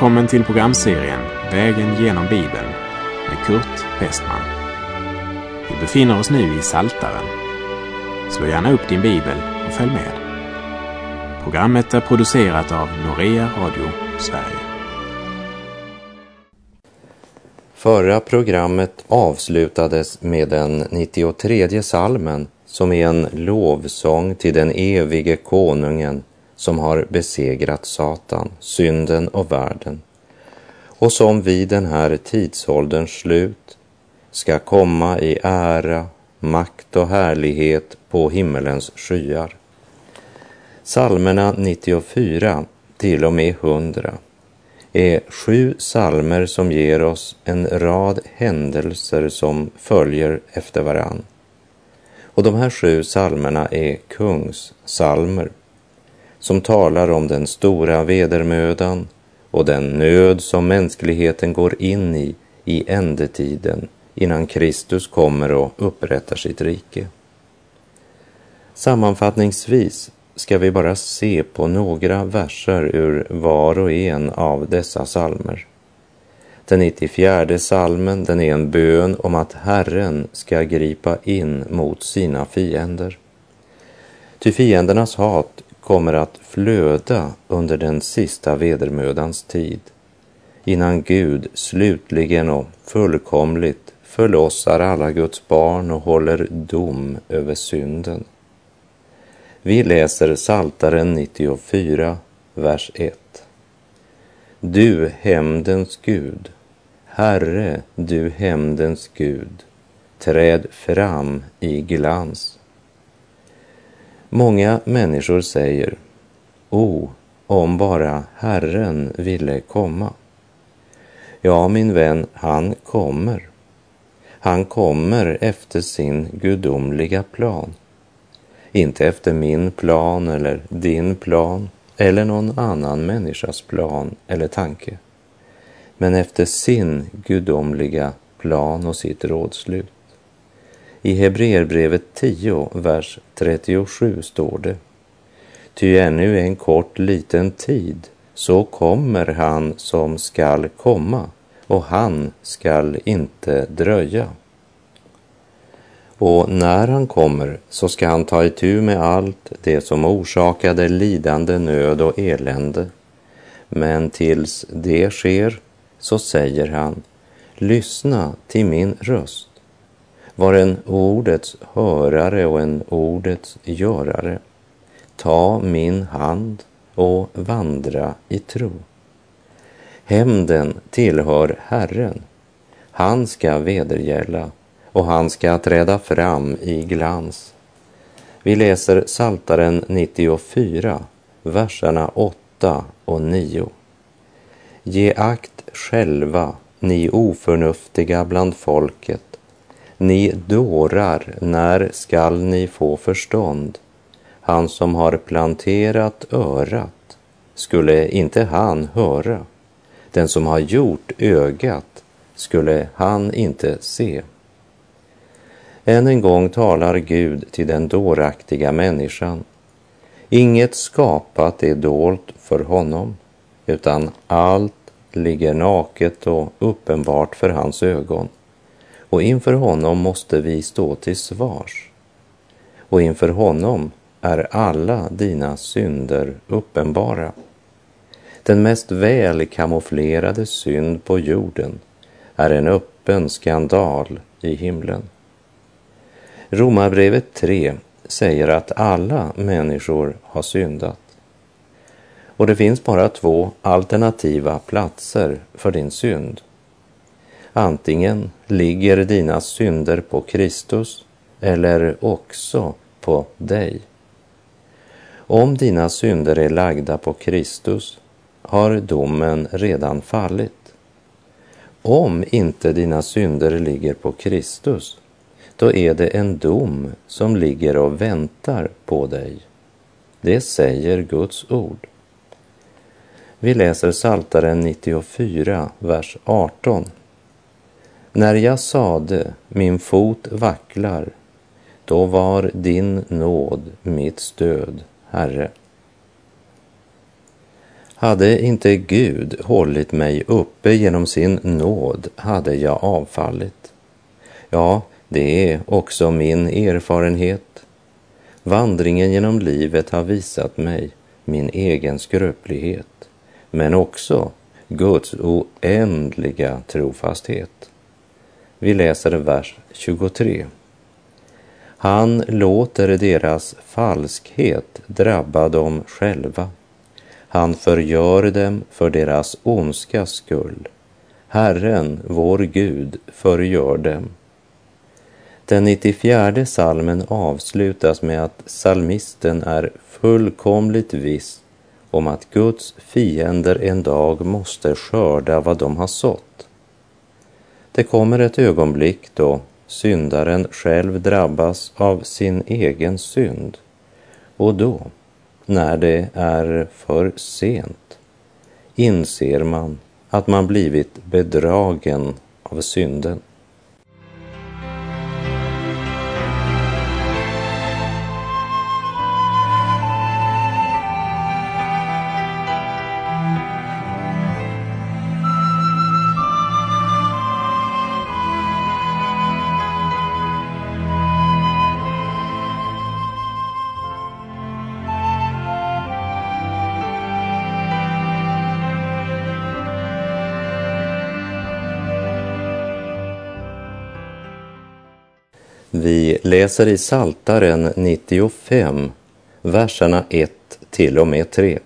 Välkommen till programserien Vägen genom Bibeln med Kurt Westman. Vi befinner oss nu i Saltaren. Slå gärna upp din bibel och följ med. Programmet är producerat av Norea Radio Sverige. Förra programmet avslutades med den 93 salmen som är en lovsång till den evige konungen som har besegrat Satan, synden och världen och som vid den här tidsålderns slut ska komma i ära, makt och härlighet på himmelens skyar. Salmerna 94 till och med 100 är sju salmer som ger oss en rad händelser som följer efter varann. Och de här sju salmerna är kungssalmer som talar om den stora vedermödan och den nöd som mänskligheten går in i i ändetiden innan Kristus kommer och upprättar sitt rike. Sammanfattningsvis ska vi bara se på några verser ur var och en av dessa salmer. Den 94 salmen den är en bön om att Herren ska gripa in mot sina fiender. Ty fiendernas hat kommer att flöda under den sista vedermödans tid innan Gud slutligen och fullkomligt förlossar alla Guds barn och håller dom över synden. Vi läser Saltaren 94, vers 1. Du hämndens Gud, Herre, du hämndens Gud, träd fram i glans. Många människor säger, O, om bara Herren ville komma. Ja, min vän, han kommer. Han kommer efter sin gudomliga plan. Inte efter min plan eller din plan eller någon annan människas plan eller tanke. Men efter sin gudomliga plan och sitt rådslut. I Hebreerbrevet 10, vers 37 står det. Ty ännu en kort liten tid så kommer han som skall komma och han skall inte dröja. Och när han kommer så ska han ta itu med allt det som orsakade lidande, nöd och elände. Men tills det sker så säger han, lyssna till min röst var en ordets hörare och en ordets görare. Ta min hand och vandra i tro. Hämnden tillhör Herren. Han ska vedergälla och han ska träda fram i glans. Vi läser Saltaren 94, verserna 8 och 9. Ge akt själva, ni oförnuftiga bland folket ni dårar, när skall ni få förstånd? Han som har planterat örat, skulle inte han höra? Den som har gjort ögat, skulle han inte se? Än en gång talar Gud till den dåraktiga människan. Inget skapat är dolt för honom, utan allt ligger naket och uppenbart för hans ögon och inför honom måste vi stå till svars. Och inför honom är alla dina synder uppenbara. Den mest väl kamouflerade synd på jorden är en öppen skandal i himlen. Romarbrevet 3 säger att alla människor har syndat. Och det finns bara två alternativa platser för din synd. Antingen ligger dina synder på Kristus eller också på dig. Om dina synder är lagda på Kristus har domen redan fallit. Om inte dina synder ligger på Kristus, då är det en dom som ligger och väntar på dig. Det säger Guds ord. Vi läser Saltaren 94, vers 18 när jag sade min fot vacklar, då var din nåd mitt stöd, Herre. Hade inte Gud hållit mig uppe genom sin nåd hade jag avfallit. Ja, det är också min erfarenhet. Vandringen genom livet har visat mig min egen skröplighet, men också Guds oändliga trofasthet. Vi läser vers 23. Han låter deras falskhet drabba dem själva. Han förgör dem för deras ondskas skull. Herren, vår Gud, förgör dem. Den 94 salmen avslutas med att salmisten är fullkomligt viss om att Guds fiender en dag måste skörda vad de har sått. Det kommer ett ögonblick då syndaren själv drabbas av sin egen synd och då, när det är för sent, inser man att man blivit bedragen av synden. Läser i Saltaren 95, verserna 1 till och med 3.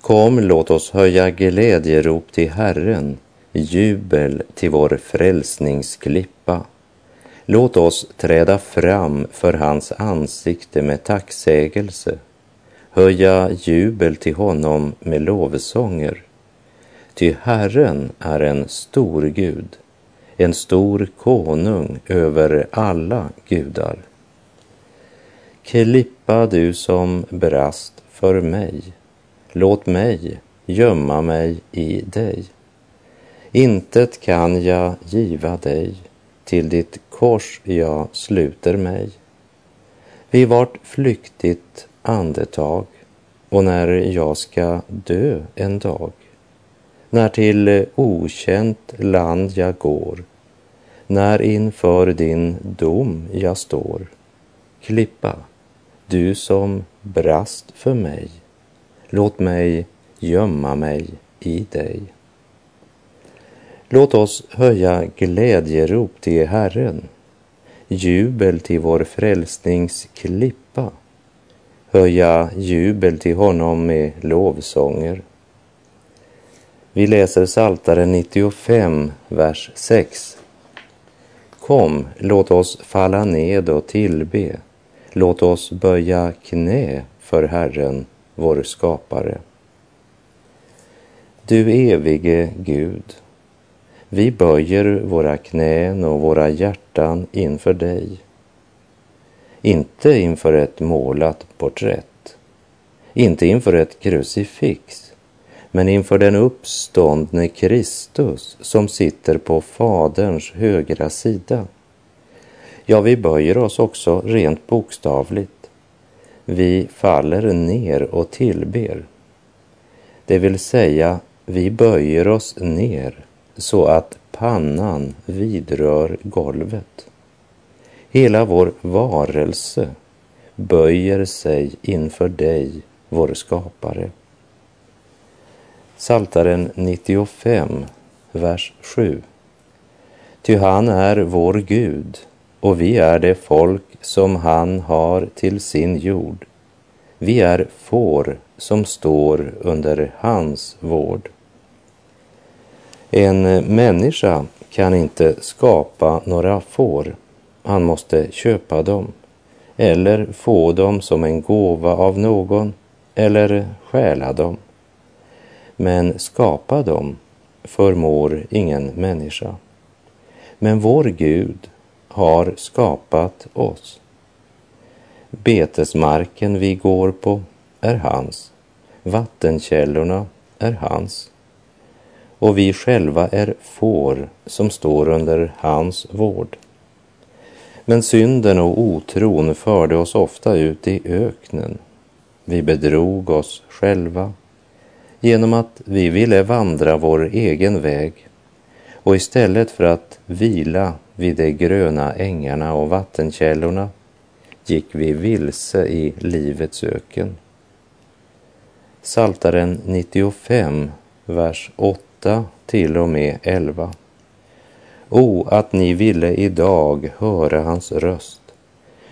Kom, låt oss höja glädjerop till Herren, jubel till vår frälsningsklippa. Låt oss träda fram för hans ansikte med tacksägelse, höja jubel till honom med lovsånger. Ty Herren är en stor Gud, en stor konung över alla gudar. Klippa du som brast för mig, låt mig gömma mig i dig. Intet kan jag giva dig, till ditt kors jag sluter mig. Vid vart flyktigt andetag och när jag ska dö en dag när till okänt land jag går, när inför din dom jag står. Klippa, du som brast för mig, låt mig gömma mig i dig. Låt oss höja glädjerop till Herren, jubel till vår frälsnings klippa, höja jubel till honom med lovsånger vi läser Saltaren 95, vers 6. Kom, låt oss falla ned och tillbe. Låt oss böja knä för Herren, vår skapare. Du evige Gud, vi böjer våra knän och våra hjärtan inför dig. Inte inför ett målat porträtt, inte inför ett krucifix, men inför den uppståndne Kristus som sitter på Faderns högra sida. Ja, vi böjer oss också rent bokstavligt. Vi faller ner och tillber. Det vill säga, vi böjer oss ner så att pannan vidrör golvet. Hela vår varelse böjer sig inför dig, vår skapare. Saltaren 95, vers 7. Ty han är vår Gud och vi är det folk som han har till sin jord. Vi är får som står under hans vård. En människa kan inte skapa några får. Han måste köpa dem eller få dem som en gåva av någon eller stjäla dem men skapa dem förmår ingen människa. Men vår Gud har skapat oss. Betesmarken vi går på är hans. Vattenkällorna är hans. Och vi själva är får som står under hans vård. Men synden och otron förde oss ofta ut i öknen. Vi bedrog oss själva genom att vi ville vandra vår egen väg och istället för att vila vid de gröna ängarna och vattenkällorna gick vi vilse i livets öken. Saltaren 95, vers 8 till och med 11. O, att ni ville idag höra hans röst.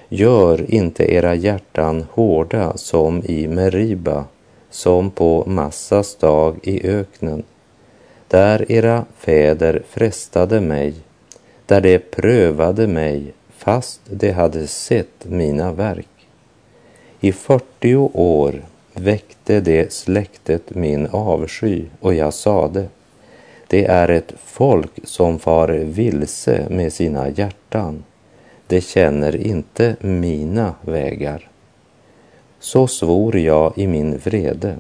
Gör inte era hjärtan hårda som i Meriba, som på Massas dag i öknen, där era fäder frestade mig, där de prövade mig fast de hade sett mina verk. I 40 år väckte det släktet min avsky och jag sade, det är ett folk som far vilse med sina hjärtan. De känner inte mina vägar. Så svor jag i min vrede,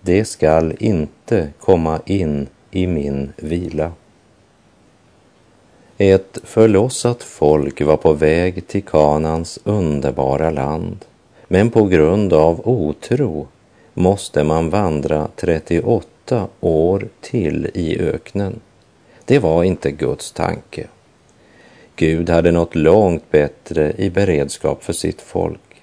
det skall inte komma in i min vila. Ett förlossat folk var på väg till Kanans underbara land, men på grund av otro måste man vandra 38 år till i öknen. Det var inte Guds tanke. Gud hade något långt bättre i beredskap för sitt folk,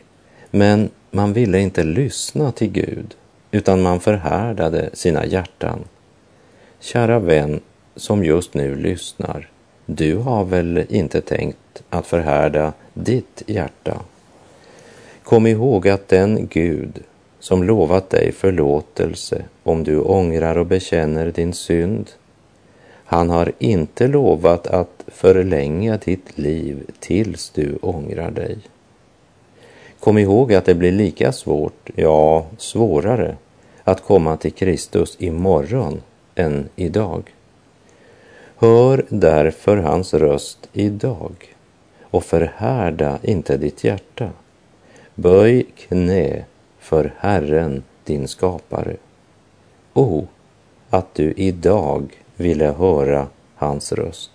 men man ville inte lyssna till Gud, utan man förhärdade sina hjärtan. Kära vän som just nu lyssnar, du har väl inte tänkt att förhärda ditt hjärta? Kom ihåg att den Gud som lovat dig förlåtelse om du ångrar och bekänner din synd, han har inte lovat att förlänga ditt liv tills du ångrar dig. Kom ihåg att det blir lika svårt, ja svårare, att komma till Kristus imorgon än idag. Hör därför hans röst idag och förhärda inte ditt hjärta. Böj knä för Herren, din skapare. O, att du idag ville höra hans röst.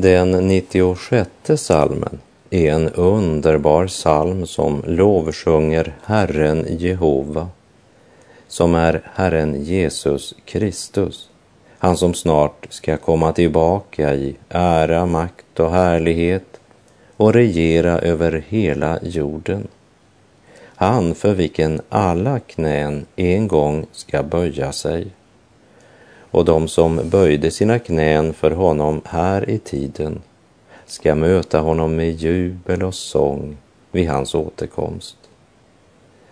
Den 96 salmen är en underbar psalm som lovsjunger Herren Jehova, som är Herren Jesus Kristus, han som snart ska komma tillbaka i ära, makt och härlighet och regera över hela jorden. Han för vilken alla knän en gång ska böja sig och de som böjde sina knän för honom här i tiden ska möta honom med jubel och sång vid hans återkomst.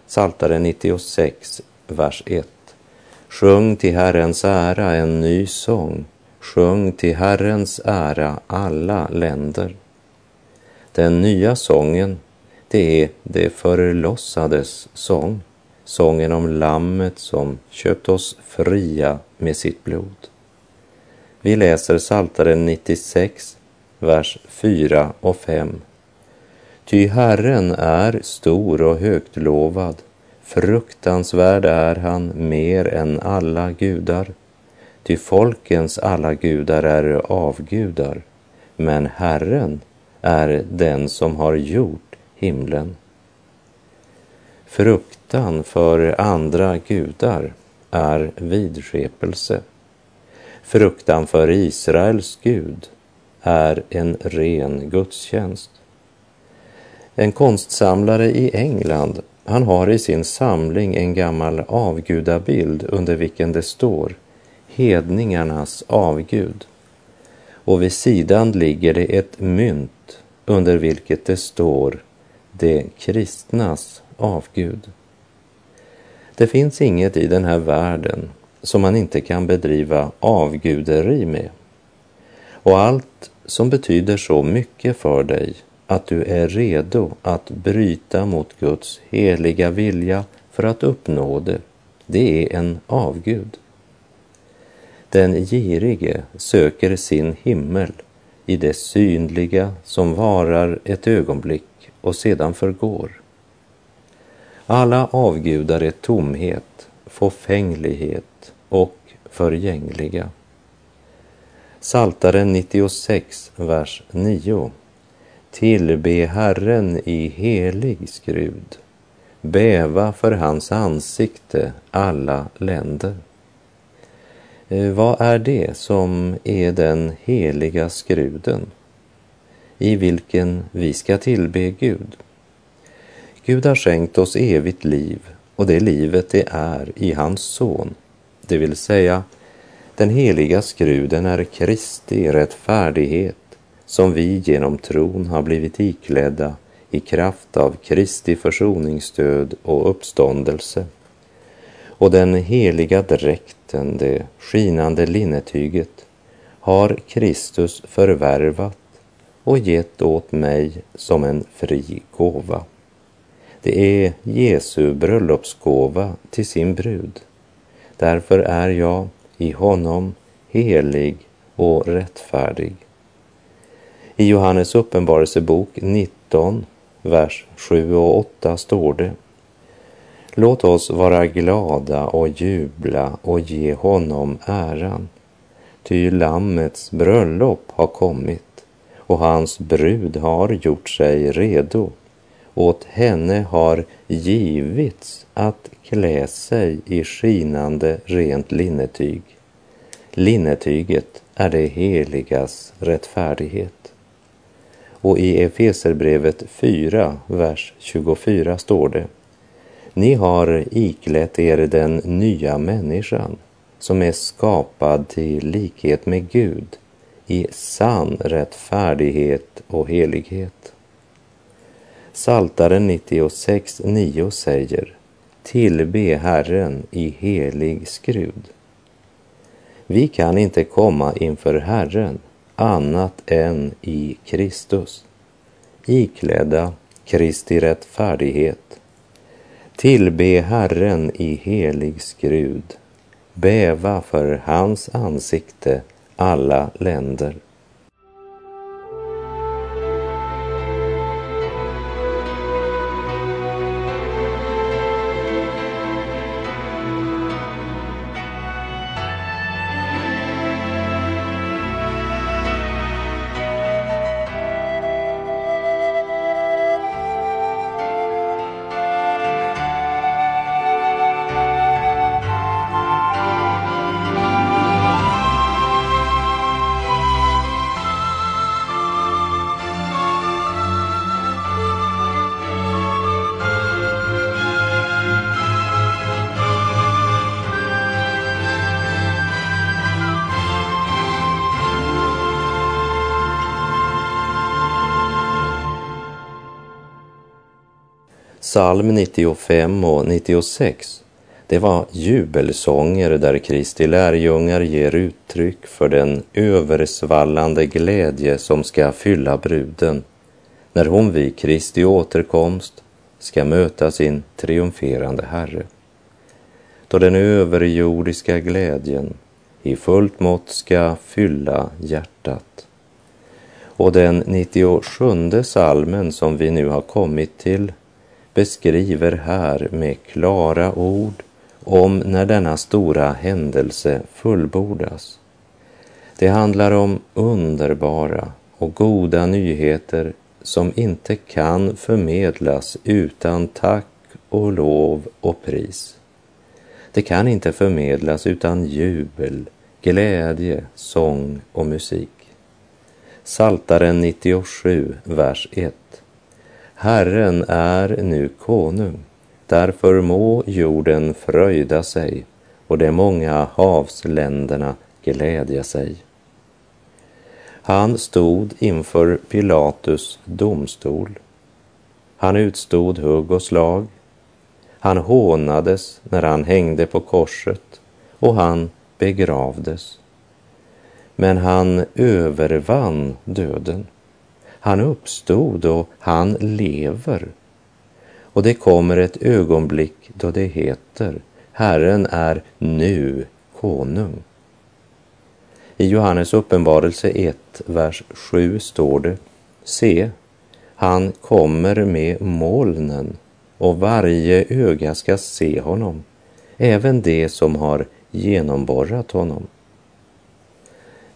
Saltaren 96, vers 1. Sjung till Herrens ära en ny sång. Sjung till Herrens ära alla länder. Den nya sången, det är det förlossades sång sången om lammet som köpt oss fria med sitt blod. Vi läser Psaltaren 96, vers 4 och 5. Ty Herren är stor och högt lovad, fruktansvärd är han mer än alla gudar. Ty folkens alla gudar är avgudar, men Herren är den som har gjort himlen. Fruktan för andra gudar är vidskepelse. Fruktan för Israels Gud är en ren gudstjänst. En konstsamlare i England, han har i sin samling en gammal avgudabild under vilken det står hedningarnas avgud. Och vid sidan ligger det ett mynt under vilket det står de kristnas avgud. Det finns inget i den här världen som man inte kan bedriva avguderi med. Och allt som betyder så mycket för dig att du är redo att bryta mot Guds heliga vilja för att uppnå det, det är en avgud. Den girige söker sin himmel i det synliga som varar ett ögonblick och sedan förgår. Alla avgudar är tomhet, fåfänglighet och förgängliga. Saltaren 96, vers 9. Tillbe Herren i helig skrud. Bäva för hans ansikte alla länder. Eh, vad är det som är den heliga skruden i vilken vi ska tillbe Gud? Gud har skänkt oss evigt liv och det livet det är i hans son, det vill säga den heliga skruden är Kristi rättfärdighet som vi genom tron har blivit iklädda i kraft av Kristi försoningsstöd och uppståndelse. Och den heliga dräkten, det skinande linnetyget, har Kristus förvärvat och gett åt mig som en fri gåva. Det är Jesu bröllopsgåva till sin brud. Därför är jag i honom helig och rättfärdig. I Johannes uppenbarelsebok 19, vers 7 och 8 står det Låt oss vara glada och jubla och ge honom äran. Ty Lammets bröllop har kommit och hans brud har gjort sig redo. Åt henne har givits att klä sig i skinande rent linnetyg. Linnetyget är det heligas rättfärdighet. Och i Efeserbrevet 4, vers 24 står det Ni har iklätt er den nya människan som är skapad till likhet med Gud i sann rättfärdighet och helighet. Saltaren 96, 9 säger Tillbe Herren i helig skrud. Vi kan inte komma inför Herren annat än i Kristus, iklädda Kristi rättfärdighet. Tillbe Herren i helig skrud, bäva för hans ansikte alla länder. Psalm 95 och 96, det var jubelsånger där Kristi lärjungar ger uttryck för den översvallande glädje som ska fylla bruden när hon vid Kristi återkomst ska möta sin triumferande Herre. Då den överjordiska glädjen i fullt mått ska fylla hjärtat. Och den 97 salmen som vi nu har kommit till beskriver här med klara ord om när denna stora händelse fullbordas. Det handlar om underbara och goda nyheter som inte kan förmedlas utan tack och lov och pris. Det kan inte förmedlas utan jubel, glädje, sång och musik. Saltaren 97, vers 1. Herren är nu konung, därför må jorden fröjda sig och de många havsländerna glädja sig. Han stod inför Pilatus domstol. Han utstod hugg och slag. Han hånades när han hängde på korset och han begravdes. Men han övervann döden. Han uppstod och han lever. Och det kommer ett ögonblick då det heter Herren är nu konung. I Johannes uppenbarelse 1, vers 7 står det Se, han kommer med molnen och varje öga ska se honom, även det som har genomborrat honom.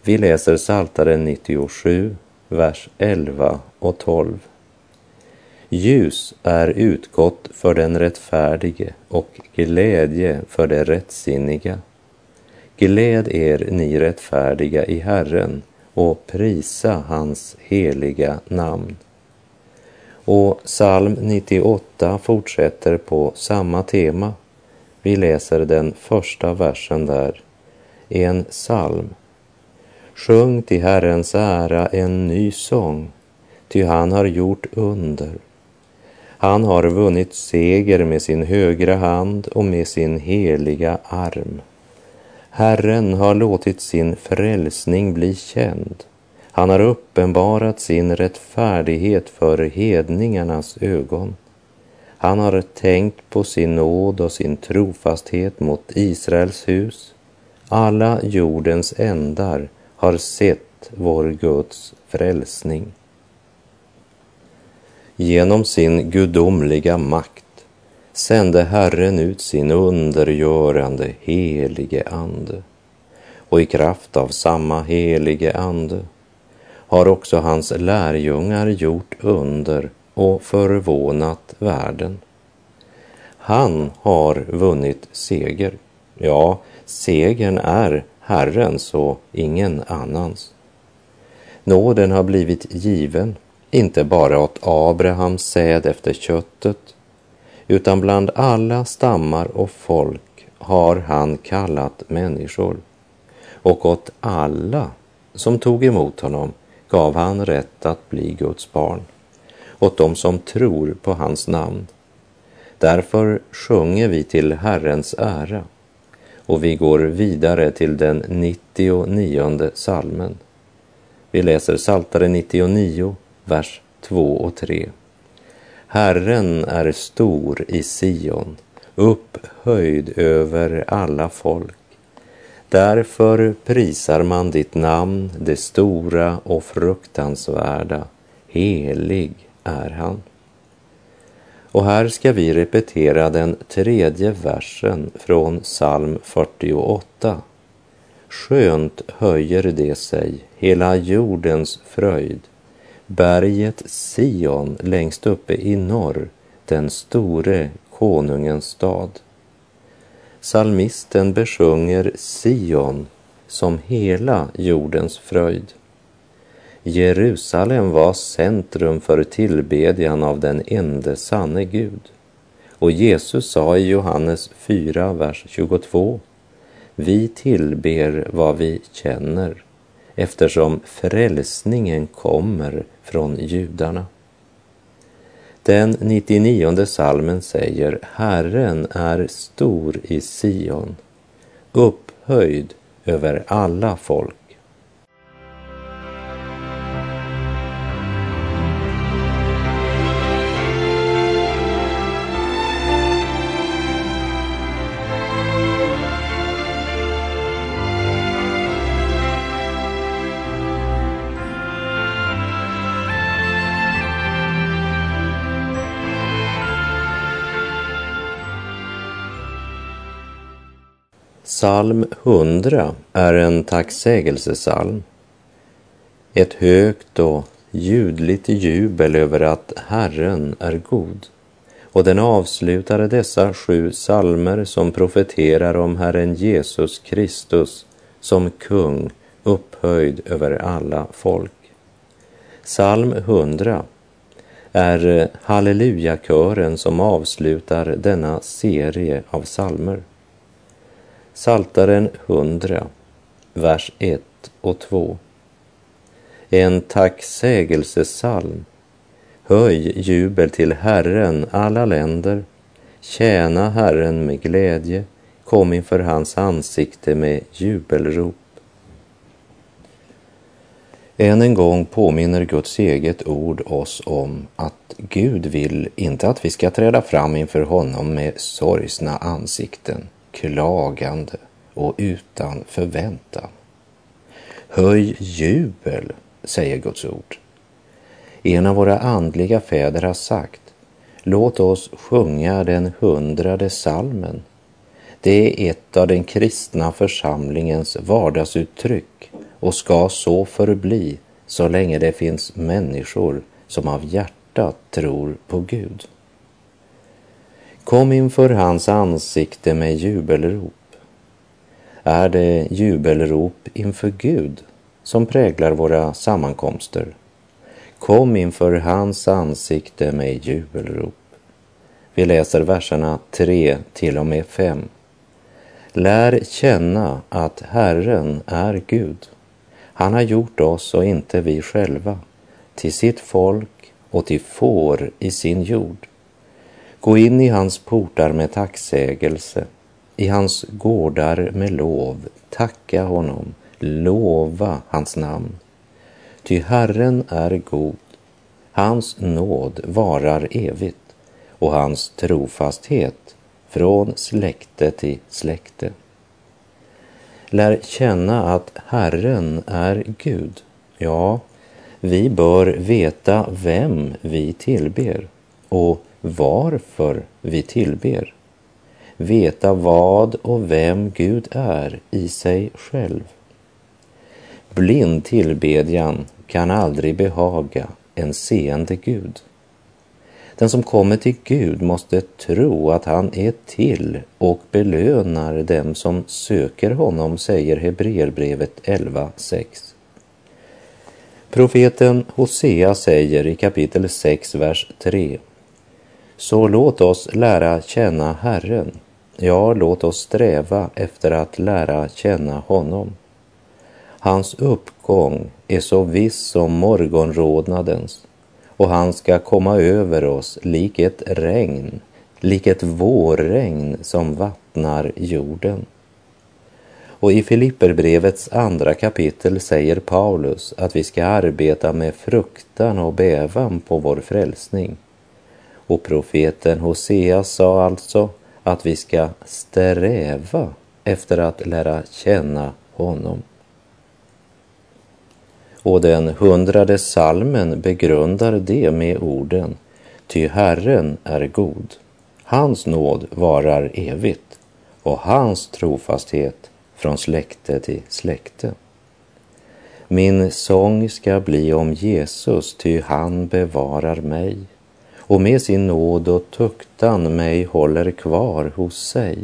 Vi läser Psaltaren 97, vers 11 och 12. Ljus är utgått för den rättfärdige och glädje för det rättsinniga. Gläd er, ni rättfärdiga i Herren, och prisa hans heliga namn. Och psalm 98 fortsätter på samma tema. Vi läser den första versen där. En psalm. Sjung till Herrens ära en ny sång, ty han har gjort under. Han har vunnit seger med sin högra hand och med sin heliga arm. Herren har låtit sin frälsning bli känd. Han har uppenbarat sin rättfärdighet för hedningarnas ögon. Han har tänkt på sin nåd och sin trofasthet mot Israels hus. Alla jordens ändar har sett vår Guds frälsning. Genom sin gudomliga makt sände Herren ut sin undergörande helige ande. Och i kraft av samma helige ande har också hans lärjungar gjort under och förvånat världen. Han har vunnit seger. Ja, segern är Herrens och ingen annans. Nåden har blivit given, inte bara åt Abrahams säd efter köttet, utan bland alla stammar och folk har han kallat människor. Och åt alla som tog emot honom gav han rätt att bli Guds barn, åt dem som tror på hans namn. Därför sjunger vi till Herrens ära och vi går vidare till den 99 salmen. Vi läser Saltare 99, vers 2 och 3. Herren är stor i Sion, upphöjd över alla folk. Därför prisar man ditt namn, det stora och fruktansvärda. Helig är han. Och här ska vi repetera den tredje versen från psalm 48. Skönt höjer det sig, hela jordens fröjd. Berget Sion längst uppe i norr, den store konungens stad. Salmisten besjunger Sion som hela jordens fröjd. Jerusalem var centrum för tillbedjan av den ende sanne Gud. Och Jesus sa i Johannes 4, vers 22. Vi tillber vad vi känner eftersom frälsningen kommer från judarna. Den 99 salmen säger Herren är stor i Sion, upphöjd över alla folk. Psalm 100 är en tacksägelsesalm. Ett högt och ljudligt jubel över att Herren är god. Och den avslutar dessa sju salmer som profeterar om Herren Jesus Kristus som kung upphöjd över alla folk. Psalm 100 är hallelujakören som avslutar denna serie av salmer. Saltaren 100, vers 1 och 2. En tacksägelsesalm. Höj jubel till Herren, alla länder. Tjäna Herren med glädje. Kom inför hans ansikte med jubelrop. Än en gång påminner Guds eget ord oss om att Gud vill inte att vi ska träda fram inför honom med sorgsna ansikten klagande och utan förväntan. Höj jubel, säger Guds ord. En av våra andliga fäder har sagt, låt oss sjunga den hundrade salmen. Det är ett av den kristna församlingens vardagsuttryck och ska så förbli så länge det finns människor som av hjärtat tror på Gud. Kom inför hans ansikte med jubelrop. Är det jubelrop inför Gud som präglar våra sammankomster? Kom inför hans ansikte med jubelrop. Vi läser verserna 3 till och med 5. Lär känna att Herren är Gud. Han har gjort oss och inte vi själva till sitt folk och till får i sin jord. Gå in i hans portar med tacksägelse, i hans gårdar med lov, tacka honom, lova hans namn. Ty Herren är god, hans nåd varar evigt och hans trofasthet från släkte till släkte. Lär känna att Herren är Gud. Ja, vi bör veta vem vi tillber och varför vi tillber. Veta vad och vem Gud är i sig själv. Blind tillbedjan kan aldrig behaga en seende Gud. Den som kommer till Gud måste tro att han är till och belönar dem som söker honom, säger Hebreerbrevet 11.6. Profeten Hosea säger i kapitel 6, vers 3. Så låt oss lära känna Herren, ja, låt oss sträva efter att lära känna honom. Hans uppgång är så viss som morgonrodnadens och han ska komma över oss lik ett regn, lik ett vårregn som vattnar jorden. Och i Filipperbrevets andra kapitel säger Paulus att vi ska arbeta med fruktan och bävan på vår frälsning. Och profeten Hosea sa alltså att vi ska sträva efter att lära känna honom. Och den hundrade salmen begrundar det med orden Ty Herren är god, hans nåd varar evigt och hans trofasthet från släkte till släkte. Min sång ska bli om Jesus, ty han bevarar mig och med sin nåd och tuktan mig håller kvar hos sig.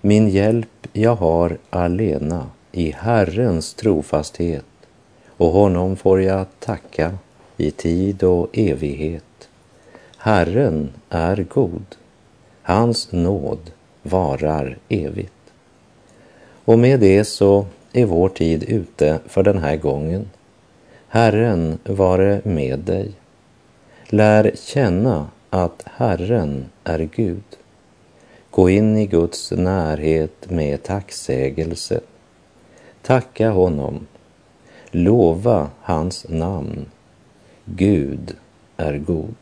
Min hjälp jag har alena i Herrens trofasthet och honom får jag tacka i tid och evighet. Herren är god, hans nåd varar evigt. Och med det så är vår tid ute för den här gången. Herren vare med dig. Lär känna att Herren är Gud. Gå in i Guds närhet med tacksägelse. Tacka honom Lova hans namn. Gud är god.